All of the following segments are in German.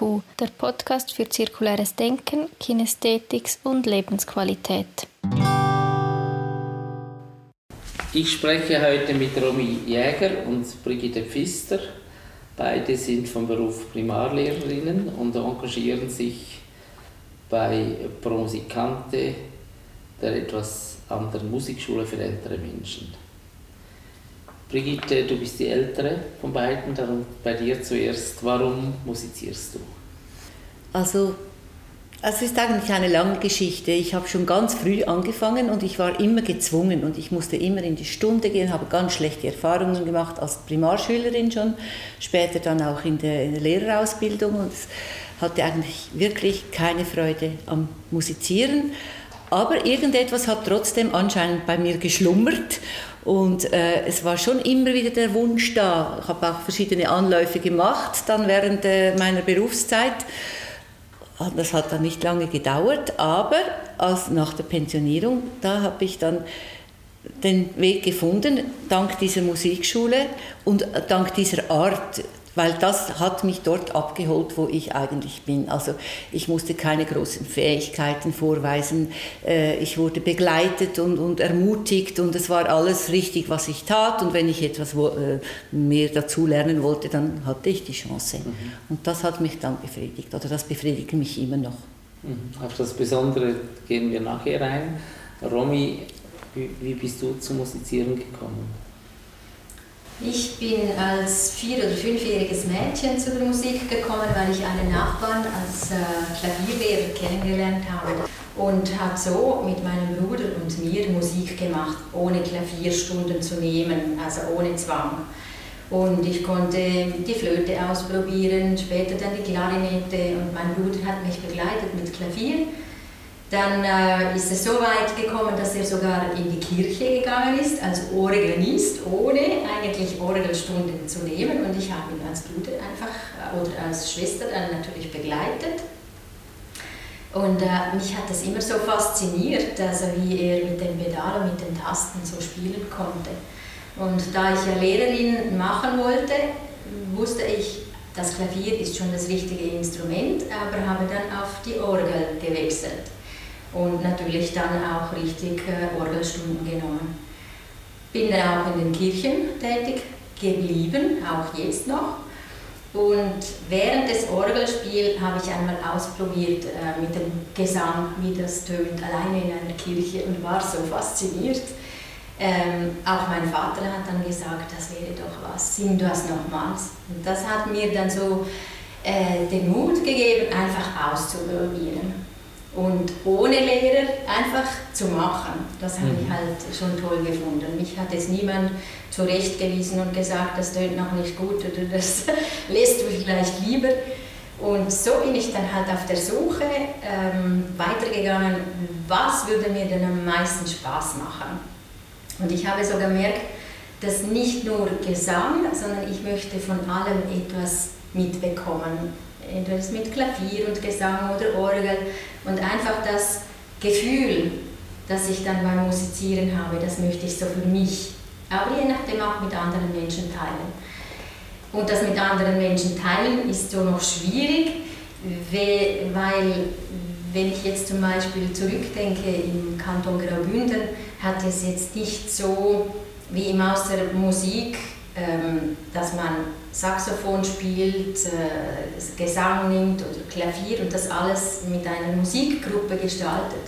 Der Podcast für zirkuläres Denken, Kinästhetik und Lebensqualität. Ich spreche heute mit Romy Jäger und Brigitte Pfister. Beide sind vom Beruf Primarlehrerinnen und engagieren sich bei Pro Musicante, der etwas anderen Musikschule für ältere Menschen. Brigitte, du bist die ältere von beiden, darum bei dir zuerst. Warum musizierst du? Also, es ist eigentlich eine lange Geschichte. Ich habe schon ganz früh angefangen und ich war immer gezwungen und ich musste immer in die Stunde gehen, habe ganz schlechte Erfahrungen gemacht als Primarschülerin schon, später dann auch in der, in der Lehrerausbildung und hatte eigentlich wirklich keine Freude am Musizieren. Aber irgendetwas hat trotzdem anscheinend bei mir geschlummert und äh, es war schon immer wieder der Wunsch da. Ich habe auch verschiedene Anläufe gemacht, dann während äh, meiner Berufszeit. Das hat dann nicht lange gedauert, aber als nach der Pensionierung, da habe ich dann den Weg gefunden, dank dieser Musikschule und dank dieser Art weil das hat mich dort abgeholt, wo ich eigentlich bin. Also ich musste keine großen Fähigkeiten vorweisen, äh, ich wurde begleitet und, und ermutigt und es war alles richtig, was ich tat und wenn ich etwas äh, mehr dazu lernen wollte, dann hatte ich die Chance. Mhm. Und das hat mich dann befriedigt oder das befriedigt mich immer noch. Mhm. Auf das Besondere gehen wir nachher rein. Romy, wie bist du zum Musizieren gekommen? Ich bin als vier- oder fünfjähriges Mädchen zu der Musik gekommen, weil ich einen Nachbarn als äh, Klavierlehrer kennengelernt habe und habe so mit meinem Bruder und mir Musik gemacht, ohne Klavierstunden zu nehmen, also ohne Zwang. Und ich konnte die Flöte ausprobieren, später dann die Klarinette und mein Bruder hat mich begleitet mit Klavier dann äh, ist es so weit gekommen, dass er sogar in die Kirche gegangen ist als Organist, ohne eigentlich Orgelstunden zu nehmen. Und ich habe ihn als Bruder einfach äh, oder als Schwester dann natürlich begleitet. Und äh, mich hat das immer so fasziniert, also wie er mit den Pedalen, mit den Tasten so spielen konnte. Und da ich ja Lehrerin machen wollte, wusste ich, das Klavier ist schon das richtige Instrument, aber habe dann auf die Orgel gewechselt und natürlich dann auch richtig äh, Orgelstunden genommen. Bin dann auch in den Kirchen tätig geblieben, auch jetzt noch. Und während des Orgelspiels habe ich einmal ausprobiert äh, mit dem Gesang, wie das tönt, alleine in einer Kirche und war so fasziniert. Ähm, auch mein Vater hat dann gesagt, das wäre doch was, sing du das nochmals. Und das hat mir dann so äh, den Mut gegeben, einfach auszuprobieren und ohne Lehrer einfach zu machen. Das habe ich mhm. halt schon toll gefunden. Mich hat jetzt niemand zurechtgewiesen und gesagt, das tönt noch nicht gut oder das lässt du vielleicht lieber. Und so bin ich dann halt auf der Suche ähm, weitergegangen, was würde mir denn am meisten Spaß machen. Und ich habe so gemerkt, dass nicht nur Gesang, sondern ich möchte von allem etwas mitbekommen entweder mit Klavier und Gesang oder Orgel und einfach das Gefühl, das ich dann beim Musizieren habe, das möchte ich so für mich, aber je nachdem auch mit anderen Menschen teilen. Und das mit anderen Menschen teilen ist so noch schwierig, weil wenn ich jetzt zum Beispiel zurückdenke, im Kanton Graubünden hat es jetzt nicht so wie im Aus der Musik, dass man Saxophon spielt, äh, Gesang nimmt oder Klavier und das alles mit einer Musikgruppe gestaltet.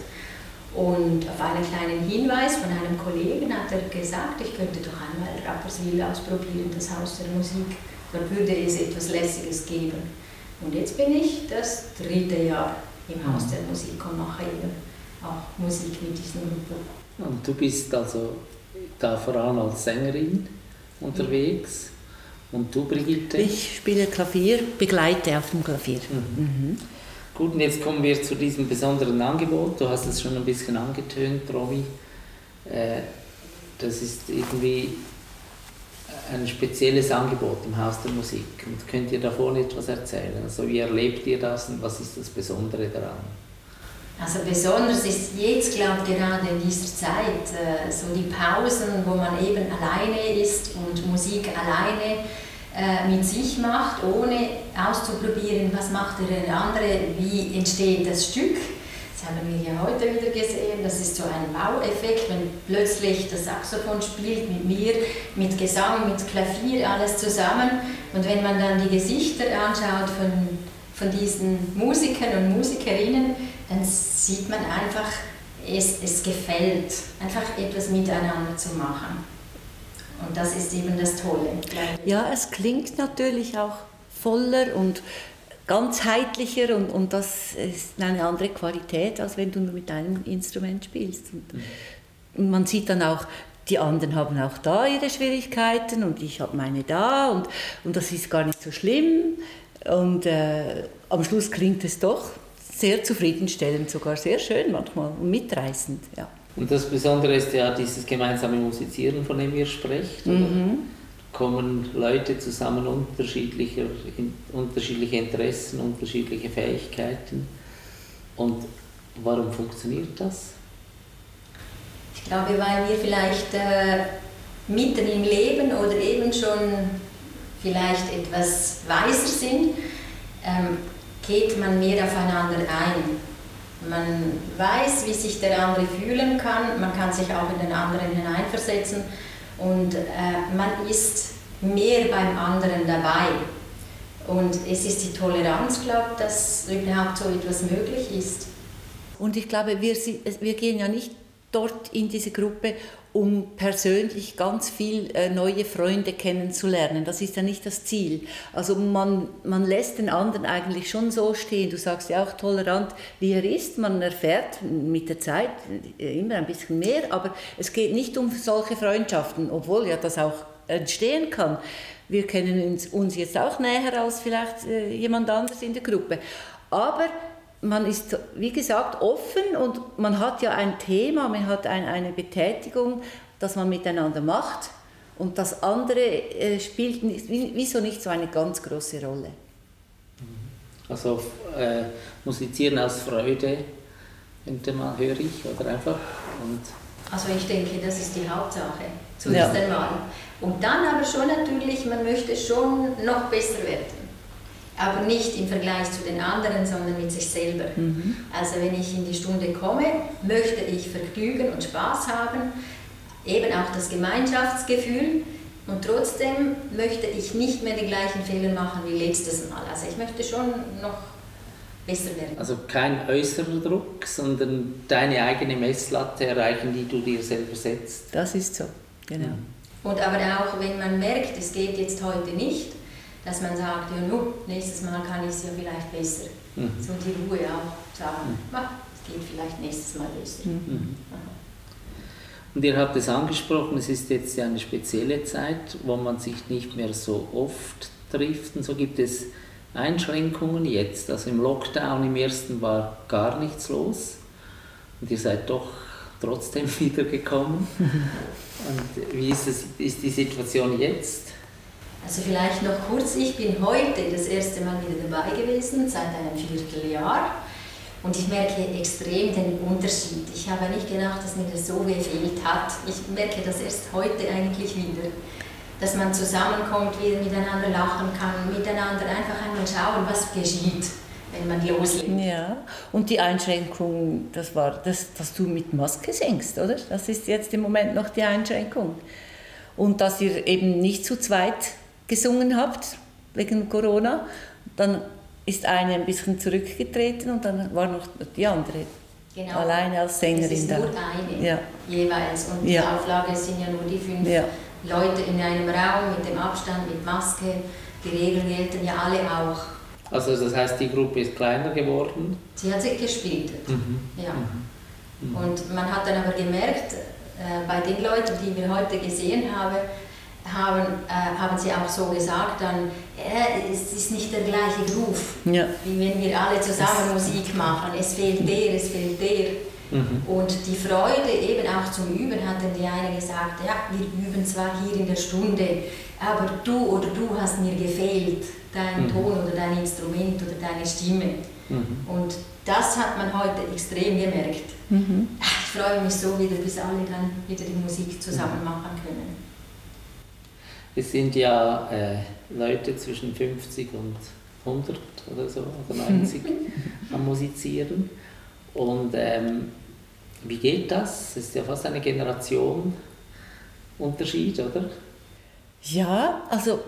Und auf einen kleinen Hinweis von einem Kollegen hat er gesagt, ich könnte doch einmal Rapperswil ausprobieren, das Haus der Musik. Dort würde es etwas Lässiges geben. Und jetzt bin ich das dritte Jahr im Haus der Musik und mache eben auch Musik mit diesen Gruppen. Und du bist also da vor allem als Sängerin unterwegs? Und du, Brigitte? Ich spiele Klavier, begleite auf dem Klavier. Mhm. Mhm. Gut, und jetzt kommen wir zu diesem besonderen Angebot. Du hast es schon ein bisschen angetönt, Romy. Äh, das ist irgendwie ein spezielles Angebot im Haus der Musik. Und könnt ihr davon etwas erzählen? Also wie erlebt ihr das und was ist das Besondere daran? Also besonders ist jetzt, glaube ich, gerade in dieser Zeit äh, so die Pausen, wo man eben alleine ist und Musik alleine äh, mit sich macht, ohne auszuprobieren, was macht der andere, wie entsteht das Stück. Das haben wir ja heute wieder gesehen. Das ist so ein Baueffekt, wenn plötzlich das Saxophon spielt mit mir, mit Gesang, mit Klavier, alles zusammen. Und wenn man dann die Gesichter anschaut von, von diesen Musikern und Musikerinnen, dann sieht man einfach, es, es gefällt, einfach etwas miteinander zu machen. Und das ist eben das Tolle. Ja, es klingt natürlich auch voller und ganzheitlicher und, und das ist eine andere Qualität, als wenn du nur mit einem Instrument spielst. Und man sieht dann auch, die anderen haben auch da ihre Schwierigkeiten und ich habe meine da und, und das ist gar nicht so schlimm. Und äh, am Schluss klingt es doch sehr zufriedenstellend, sogar sehr schön manchmal und mitreißend. Ja. Und das Besondere ist ja dieses gemeinsame Musizieren, von dem ihr sprecht. Mhm. Kommen Leute zusammen unterschiedlicher, in, unterschiedliche Interessen, unterschiedliche Fähigkeiten. Und warum funktioniert das? Ich glaube, weil wir vielleicht äh, mitten im Leben oder eben schon vielleicht etwas weiser sind, ähm, geht man mehr aufeinander ein. Man weiß, wie sich der andere fühlen kann, man kann sich auch in den anderen hineinversetzen und äh, man ist mehr beim anderen dabei. Und es ist die Toleranz, glaube ich, dass überhaupt so etwas möglich ist. Und ich glaube, wir, wir gehen ja nicht dort in diese Gruppe, um persönlich ganz viel äh, neue Freunde kennenzulernen. Das ist ja nicht das Ziel. Also man, man lässt den anderen eigentlich schon so stehen. Du sagst ja auch tolerant, wie er ist. Man erfährt mit der Zeit äh, immer ein bisschen mehr, aber es geht nicht um solche Freundschaften, obwohl ja das auch entstehen kann. Wir kennen uns, uns jetzt auch näher als vielleicht äh, jemand anderes in der Gruppe. Aber man ist, wie gesagt, offen und man hat ja ein Thema, man hat ein, eine Betätigung, das man miteinander macht und das andere äh, spielt nicht, wieso nicht so eine ganz große Rolle. Also äh, musizieren aus Freude, man, höre ich, oder einfach. Und also ich denke, das ist die Hauptsache, zuerst ja. einmal. Und dann aber schon natürlich, man möchte schon noch besser werden aber nicht im Vergleich zu den anderen, sondern mit sich selber. Mhm. Also wenn ich in die Stunde komme, möchte ich Vergnügen und Spaß haben, eben auch das Gemeinschaftsgefühl und trotzdem möchte ich nicht mehr die gleichen Fehler machen wie letztes Mal. Also ich möchte schon noch besser werden. Also kein äußerer Druck, sondern deine eigene Messlatte erreichen, die du dir selber setzt. Das ist so, genau. Und aber auch wenn man merkt, es geht jetzt heute nicht, dass man sagt, ja, no, nächstes Mal kann ich es ja vielleicht besser. Mhm. So die Ruhe auch sagen, mhm. es geht vielleicht nächstes Mal besser. Mhm. mhm. Und ihr habt es angesprochen, es ist jetzt ja eine spezielle Zeit, wo man sich nicht mehr so oft trifft und so gibt es Einschränkungen jetzt. Also im Lockdown im ersten war gar nichts los und ihr seid doch trotzdem wiedergekommen. Und wie ist, es, ist die Situation jetzt? Also vielleicht noch kurz, ich bin heute das erste Mal wieder dabei gewesen, seit einem Vierteljahr. Und ich merke extrem den Unterschied. Ich habe nicht gedacht, dass mir das so gefehlt hat. Ich merke das erst heute eigentlich wieder. Dass man zusammenkommt, wieder miteinander lachen kann, miteinander einfach einmal schauen, was geschieht, wenn man loslegt. Ja, und die Einschränkung, das war, das, dass du mit Maske singst, oder? Das ist jetzt im Moment noch die Einschränkung. Und dass ihr eben nicht zu zweit gesungen habt wegen Corona. Dann ist eine ein bisschen zurückgetreten und dann war noch die andere genau. alleine als Sängerin es ist da. Nur eine ja. jeweils und ja. die Auflage sind ja nur die fünf ja. Leute in einem Raum mit dem Abstand, mit Maske. Die Regeln gelten ja alle auch. Also das heißt, die Gruppe ist kleiner geworden? Sie hat sich gespielt, mhm. ja. Mhm. mhm. Und man hat dann aber gemerkt, äh, bei den Leuten, die wir heute gesehen haben, haben, äh, haben sie auch so gesagt, dann, äh, es ist nicht der gleiche Ruf, ja. wie wenn wir alle zusammen Musik machen. Es fehlt der, es fehlt der. Mhm. Und die Freude eben auch zum Üben hatten die eine gesagt, ja, wir üben zwar hier in der Stunde, aber du oder du hast mir gefehlt, dein mhm. Ton oder dein Instrument oder deine Stimme. Mhm. Und das hat man heute extrem gemerkt. Mhm. Ich freue mich so wieder, bis alle dann wieder die Musik zusammen machen können. Es sind ja äh, Leute zwischen 50 und 100 oder so, oder 90 am Musizieren. Und ähm, wie geht das? Es ist ja fast eine Generation Unterschied, oder? Ja, also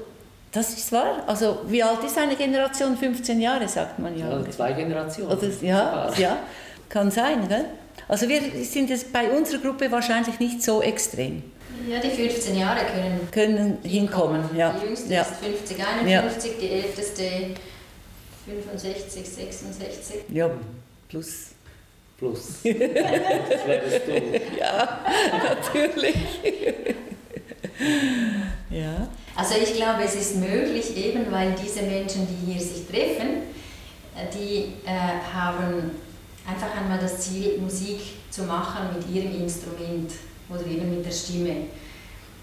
das ist wahr. Also wie alt ist eine Generation? 15 Jahre, sagt man ja. Oder zwei Generationen. Oder, ja, ja, kann sein. Gell? Also wir sind jetzt bei unserer Gruppe wahrscheinlich nicht so extrem. Ja, die 15 Jahre können, können hinkommen. Ja. Die jüngste ja. ist 50, 51, ja. die älteste 65, 66. Ja, plus. Plus. das wärst du. Ja, natürlich. ja. Also ich glaube, es ist möglich, eben weil diese Menschen, die hier sich treffen, die äh, haben einfach einmal das Ziel, Musik zu machen mit ihrem Instrument oder eben mit der Stimme.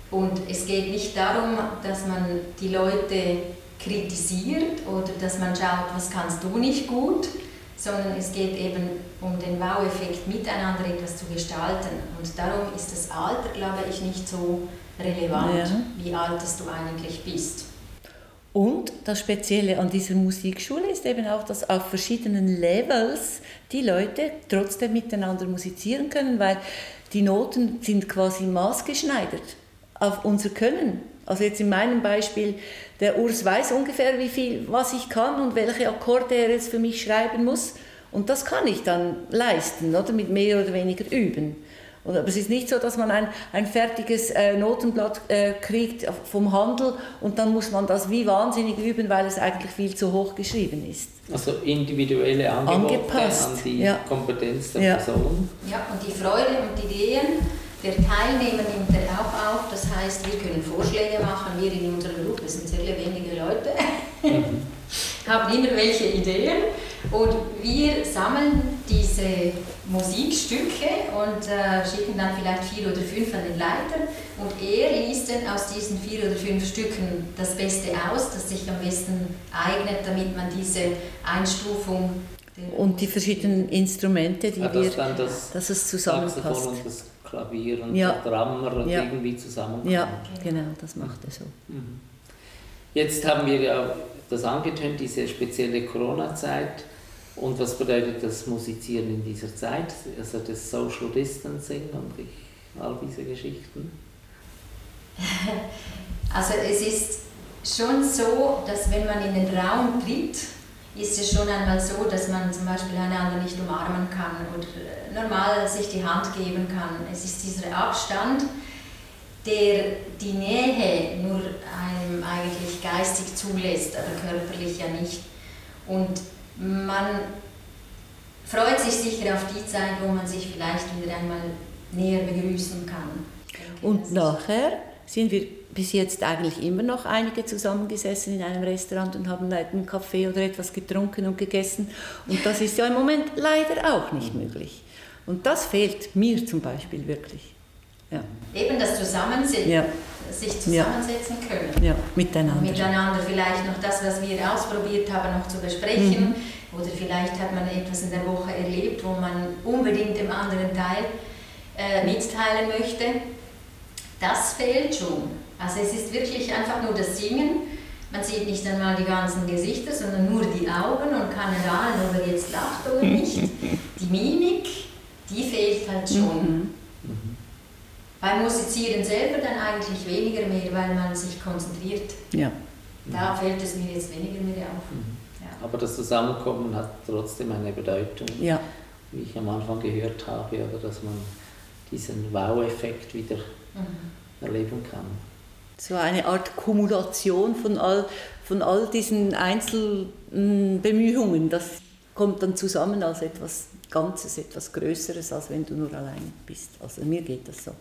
Und es geht nicht darum, dass man die Leute kritisiert oder dass man schaut, was kannst du nicht gut, sondern es geht eben um den Wow-Effekt, miteinander etwas zu gestalten. Und darum ist das Alter, glaube ich, nicht so relevant, ja. wie alt du eigentlich bist. Und das Spezielle an dieser Musikschule ist eben auch, dass auf verschiedenen Levels die Leute trotzdem miteinander musizieren können, weil die Noten sind quasi maßgeschneidert auf unser Können. Also jetzt in meinem Beispiel, der Urs weiß ungefähr, wie viel, was ich kann und welche Akkorde er jetzt für mich schreiben muss. Und das kann ich dann leisten, oder mit mehr oder weniger üben. Und, aber es ist nicht so, dass man ein, ein fertiges äh, Notenblatt äh, kriegt vom Handel und dann muss man das wie wahnsinnig üben, weil es eigentlich viel zu hoch geschrieben ist. Also individuelle Angebote Angepasst. an die ja. Kompetenz der Ja. Person. Ja, und die Freude und die Ideen der Teilnehmer nimmt er auch auf. Das heißt, wir können Vorschläge machen. Wir in unserer Gruppe sind sehr wenige Leute, haben immer welche Ideen. Und wir sammeln diese Musikstücke und äh, schicken dann vielleicht vier oder fünf an den Leiter. Und er liest dann aus diesen vier oder fünf Stücken das Beste aus, das sich am besten eignet, damit man diese Einstufung Und die verschiedenen Instrumente, die Ja, wir, dass dann das dass es Saxophon zusammenpasst. und das Klavier und Ja. der Drummer und Ja. irgendwie zusammenkommen. Ja, genau, das macht er so. Mhm. Jetzt haben wir ja das angetönt, diese spezielle Corona-Zeit. Und was bedeutet das Musizieren in dieser Zeit? Also das Social Distancing und ich, all diese Geschichten. Also es ist schon so, dass wenn man in den Raum tritt, ist es schon einmal so, dass man zum Beispiel einander nicht umarmen kann und äh, normal sich die Hand geben kann. Es ist dieser Abstand, der die Nähe nur einem eigentlich geistig zulässt, aber körperlich ja nicht. Und man freut sich sicher auf die Zeit, wo man sich vielleicht wieder einmal näher begrüßen kann. Und nachher sind wir bis jetzt eigentlich immer noch einige zusammengesessen in einem Restaurant und haben einen Kaffee oder etwas getrunken und gegessen. Und das ist ja im Moment leider auch nicht möglich. Und das fehlt mir zum Beispiel wirklich. Ja, Eben das Zusammensetzen, Ja. Sich zusammensetzen können. ja miteinander. Miteinander vielleicht noch das, was wir ausprobiert haben, noch zu besprechen. Oder vielleicht hat man etwas in der Woche erlebt, wo man unbedingt dem anderen Teil äh, mitteilen möchte. Das fehlt schon. Also es ist wirklich einfach nur das Singen. Man sieht nicht einmal die ganzen Gesichter, sondern nur die Augen und kann erahnen, ob er jetzt lacht oder nicht. Die Mimik, die fehlt halt schon. Beim Musizieren selber dann eigentlich weniger mehr, weil man sich konzentriert. Ja. Da fällt es mir jetzt weniger mehr auf. Mhm. Ja. Aber das Zusammenkommen hat trotzdem eine Bedeutung, ja, wie ich am Anfang gehört habe, oder dass man diesen Wow-Effekt wieder Mhm. erleben kann. so eine Art Kumulation von all, von all diesen Einzelbemühungen. Das kommt dann zusammen als etwas Ganzes, etwas Größeres, als wenn du nur allein bist. Also mir geht das so,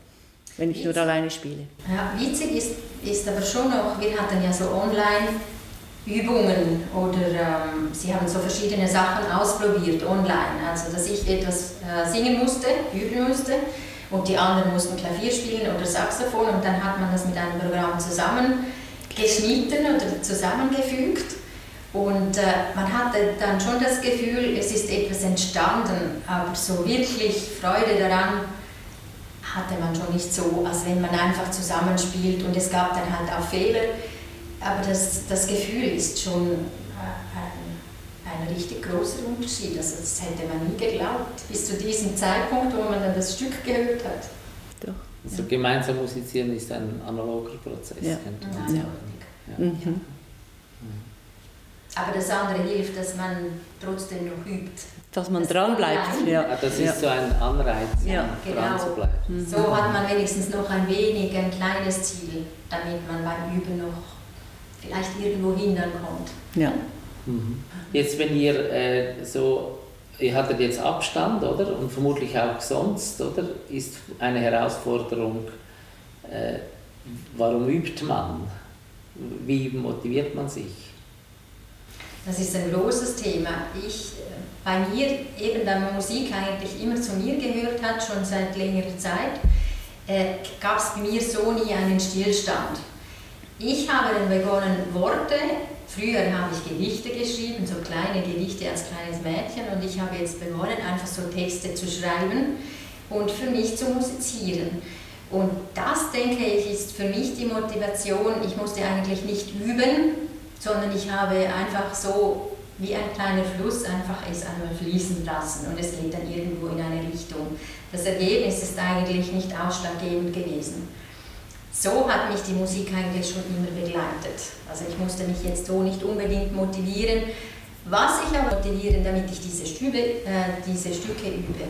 wenn ich nur alleine spiele. Ja, witzig ist, ist aber schon noch, wir hatten ja so Online-Übungen oder ähm, sie haben so verschiedene Sachen ausprobiert online. Also, dass ich etwas äh, singen musste, üben musste und die anderen mussten Klavier spielen oder Saxophon und dann hat man das mit einem Programm zusammengeschnitten oder zusammengefügt. Und äh, man hatte dann schon das Gefühl, es ist etwas entstanden, aber so wirklich Freude daran hatte man schon nicht so, als wenn man einfach zusammenspielt und es gab dann halt auch Fehler. Aber das, das Gefühl ist schon äh, ein, ein richtig großer Unterschied. Also das hätte man nie geglaubt, bis zu diesem Zeitpunkt, wo man dann das Stück gehört hat. Doch. Also gemeinsam musizieren ist ein analoger Prozess. Ja. Ja. Ja. Mhm. Aber das andere hilft, dass man trotzdem noch übt. Dass man Das dran bleibt. Ja. Das ja. ist so ein Anreiz, Ja. Genau. dran zu bleiben. Mhm. So hat man wenigstens noch ein wenig, ein kleines Ziel, damit man beim Üben noch vielleicht irgendwo hindern kommt. Ja. Mhm. Jetzt, wenn ihr äh, so, ihr hattet jetzt Abstand, oder? Und vermutlich auch sonst, oder? Ist eine Herausforderung, äh, warum übt man? Wie motiviert man sich? Das ist ein großes Thema. Ich, äh, bei mir, eben da Musik eigentlich immer zu mir gehört hat, schon seit längerer Zeit, äh, gab es bei mir so nie einen Stillstand. Ich habe dann begonnen, Worte, früher habe ich Gedichte geschrieben, so kleine Gedichte als kleines Mädchen, und ich habe jetzt begonnen, einfach so Texte zu schreiben und für mich zu musizieren. Und das, denke ich, ist für mich die Motivation. Ich musste eigentlich nicht üben, sondern ich habe einfach so wie ein kleiner Fluss einfach es einmal fließen lassen und es geht dann irgendwo in eine Richtung. Das Ergebnis ist eigentlich nicht ausschlaggebend gewesen. So hat mich die Musik eigentlich schon immer begleitet. Also ich musste mich jetzt so nicht unbedingt motivieren. Was ich aber motivieren, damit ich diese, Stübe, äh, diese Stücke übe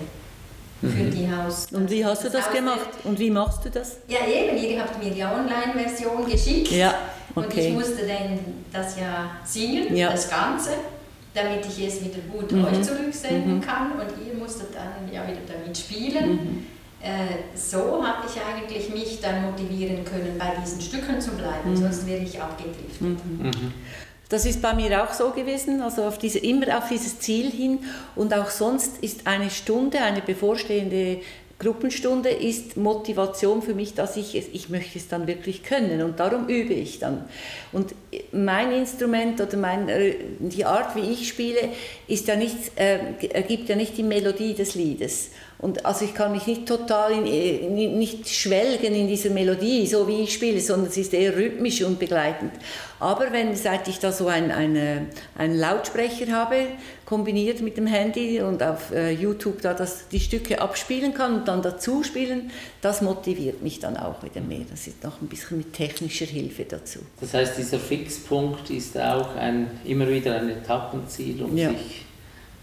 für Mhm. die Haus. Und wie hast du das Haus- gemacht? Und wie machst du das? Ja, eben, ihr habt mir die Online-Version geschickt. Ja, Und ich okay. musste dann das ja singen, Ja. das Ganze, damit ich es wieder gut Mhm. euch zurücksenden Mhm. kann. Und ihr musstet dann ja wieder damit spielen. Mhm. Äh, so habe ich eigentlich mich dann motivieren können, bei diesen Stücken zu bleiben, Mhm. sonst wäre ich abgedriftet. Mhm. Das ist bei mir auch so gewesen, also auf diese, immer auf dieses Ziel hin. Und auch sonst ist eine Stunde, eine bevorstehende Gruppenstunde, ist Motivation für mich, dass ich es, ich möchte es dann wirklich können. Und darum übe ich dann. Und mein Instrument oder mein, äh, die Art, wie ich spiele, ist ja nicht, äh, ergibt ja nicht die Melodie des Liedes. Und also ich kann mich nicht total in, nicht schwelgen in dieser Melodie, so wie ich spiele, sondern es ist eher rhythmisch und begleitend. Aber wenn, seit ich da so einen, eine, einen Lautsprecher habe, kombiniert mit dem Handy und auf äh, YouTube da das, die Stücke abspielen kann und dann dazu spielen, das motiviert mich dann auch wieder mehr. Das ist noch ein bisschen mit technischer Hilfe dazu. Das heißt, dieser Fixpunkt ist auch ein, immer wieder ein Etappenziel, um Ja. sich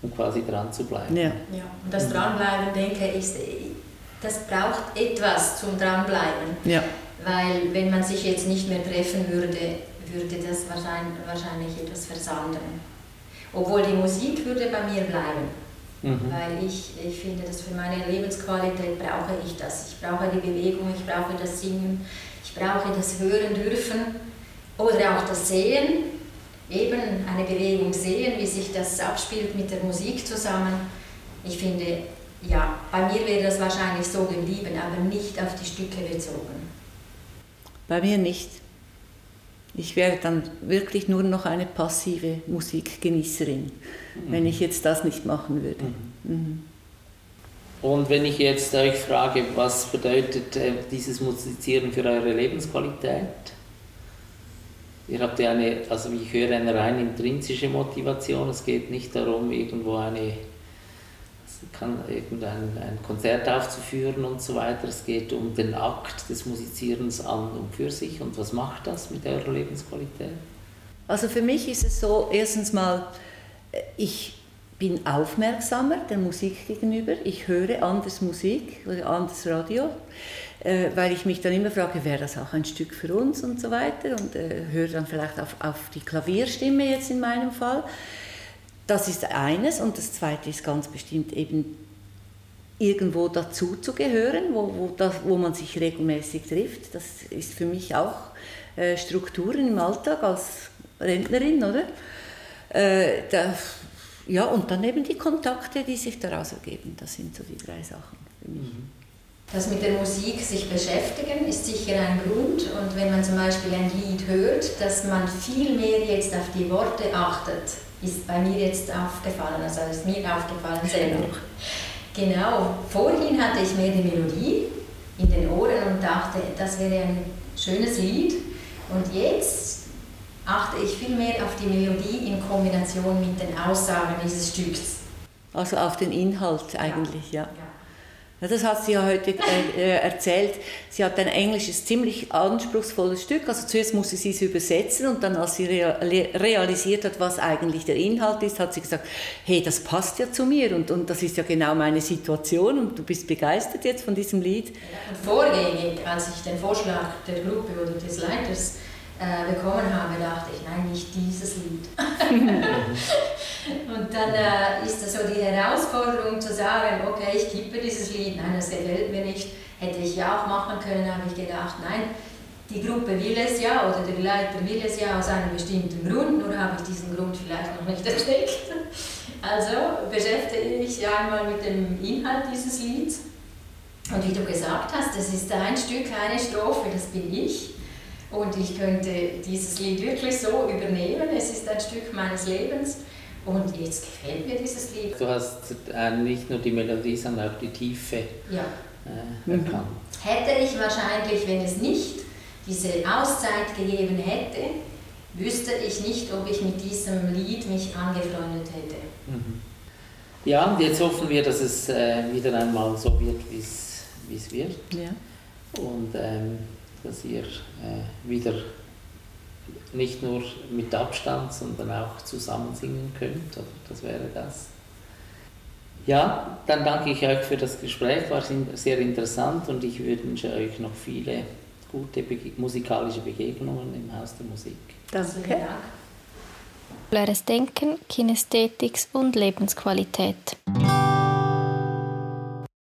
um quasi dran zu bleiben. Ja. Ja, und das Dranbleiben, denke ich, ist, das braucht etwas zum Dranbleiben. Ja. Weil wenn man sich jetzt nicht mehr treffen würde, würde das wahrscheinlich, wahrscheinlich etwas versanden. Obwohl die Musik würde bei mir bleiben. Mhm. Weil ich, ich finde, dass für meine Lebensqualität brauche ich das. Ich brauche die Bewegung, ich brauche das Singen, ich brauche das Hören dürfen oder auch das Sehen. Eben eine Bewegung sehen, wie sich das abspielt mit der Musik zusammen. Ich finde, ja, bei mir wäre das wahrscheinlich so geblieben, aber nicht auf die Stücke bezogen. Bei mir nicht. Ich wäre dann wirklich nur noch eine passive Musikgenießerin, wenn ich jetzt das nicht machen würde. Mhm. Und wenn ich jetzt euch frage, was bedeutet äh, dieses Musizieren für eure Lebensqualität? Ihr habt ja eine, also ich höre, eine rein intrinsische Motivation. Es geht nicht darum, irgendwo eine, kann irgendein ein Konzert aufzuführen und so weiter. Es geht um den Akt des Musizierens an und für sich. Und was macht das mit eurer Lebensqualität? Also für mich ist es so, erstens mal, äh, ich bin aufmerksamer der Musik gegenüber. Ich höre anders Musik oder anders Radio, äh, weil ich mich dann immer frage, wäre das auch ein Stück für uns und so weiter und äh, höre dann vielleicht auf, auf die Klavierstimme jetzt in meinem Fall. Das ist eines und das zweite ist ganz bestimmt eben irgendwo dazu zu gehören, wo, wo, das, wo man sich regelmäßig trifft. Das ist für mich auch äh, Strukturen im Alltag als Rentnerin, oder? Äh, da, ja, und dann eben die Kontakte, die sich daraus ergeben. Das sind so die drei Sachen für mich. Das mit der Musik sich beschäftigen ist sicher ein Grund und wenn man zum Beispiel ein Lied hört, dass man viel mehr jetzt auf die Worte achtet, ist bei mir jetzt aufgefallen, also ist mir aufgefallen selber. Genau, vorhin hatte ich mehr die Melodie in den Ohren und dachte, das wäre ein schönes Lied. Und jetzt achte ich viel mehr auf die Melodie in Kombination mit den Aussagen dieses Stücks. Also auf den Inhalt eigentlich, ja. ja. Ja, das hat sie ja heute äh, äh, erzählt. Sie hat ein englisches, ziemlich anspruchsvolles Stück. Also zuerst musste sie es übersetzen und dann, als sie realisiert hat, was eigentlich der Inhalt ist, hat sie gesagt, hey, das passt ja zu mir und, und das ist ja genau meine Situation und du bist begeistert jetzt von diesem Lied. Und vorgängig, als ich den Vorschlag der Gruppe oder des Leiters äh, bekommen habe, dachte ich, nein, nicht dieses Lied. und dann äh, ist das so die Herausforderung zu sagen, okay, ich kippe dieses Lied, nein, das gefällt mir nicht. Hätte ich ja auch machen können, habe ich gedacht, nein, die Gruppe will es ja oder der Leiter will es ja aus einem bestimmten Grund, nur habe ich diesen Grund vielleicht noch nicht entdeckt. Also beschäftige ich einmal mit dem Inhalt dieses Lieds. Und wie du gesagt hast, das ist ein Stück, eine Strophe, das bin ich. Und ich könnte dieses Lied wirklich so übernehmen. Es ist ein Stück meines Lebens. Und jetzt gefällt mir dieses Lied. Du hast äh, nicht nur die Melodie, sondern auch die Tiefe ja. äh, erkannt. Hätte ich wahrscheinlich, wenn es nicht diese Auszeit gegeben hätte, wüsste ich nicht, ob ich mit diesem Lied mich angefreundet hätte. Mhm. Ja, und jetzt hoffen wir, dass es äh, wieder einmal so wird, wie es wird. Ja. Und ähm, dass ihr äh, wieder nicht nur mit Abstand, sondern auch zusammen singen könnt. Das wäre das. Ja, dann danke ich euch für das Gespräch, war sehr interessant und ich wünsche euch noch viele gute Bege musikalische Begegnungen im Haus der Musik. Danke. Denken, Kinästhetik und Lebensqualität.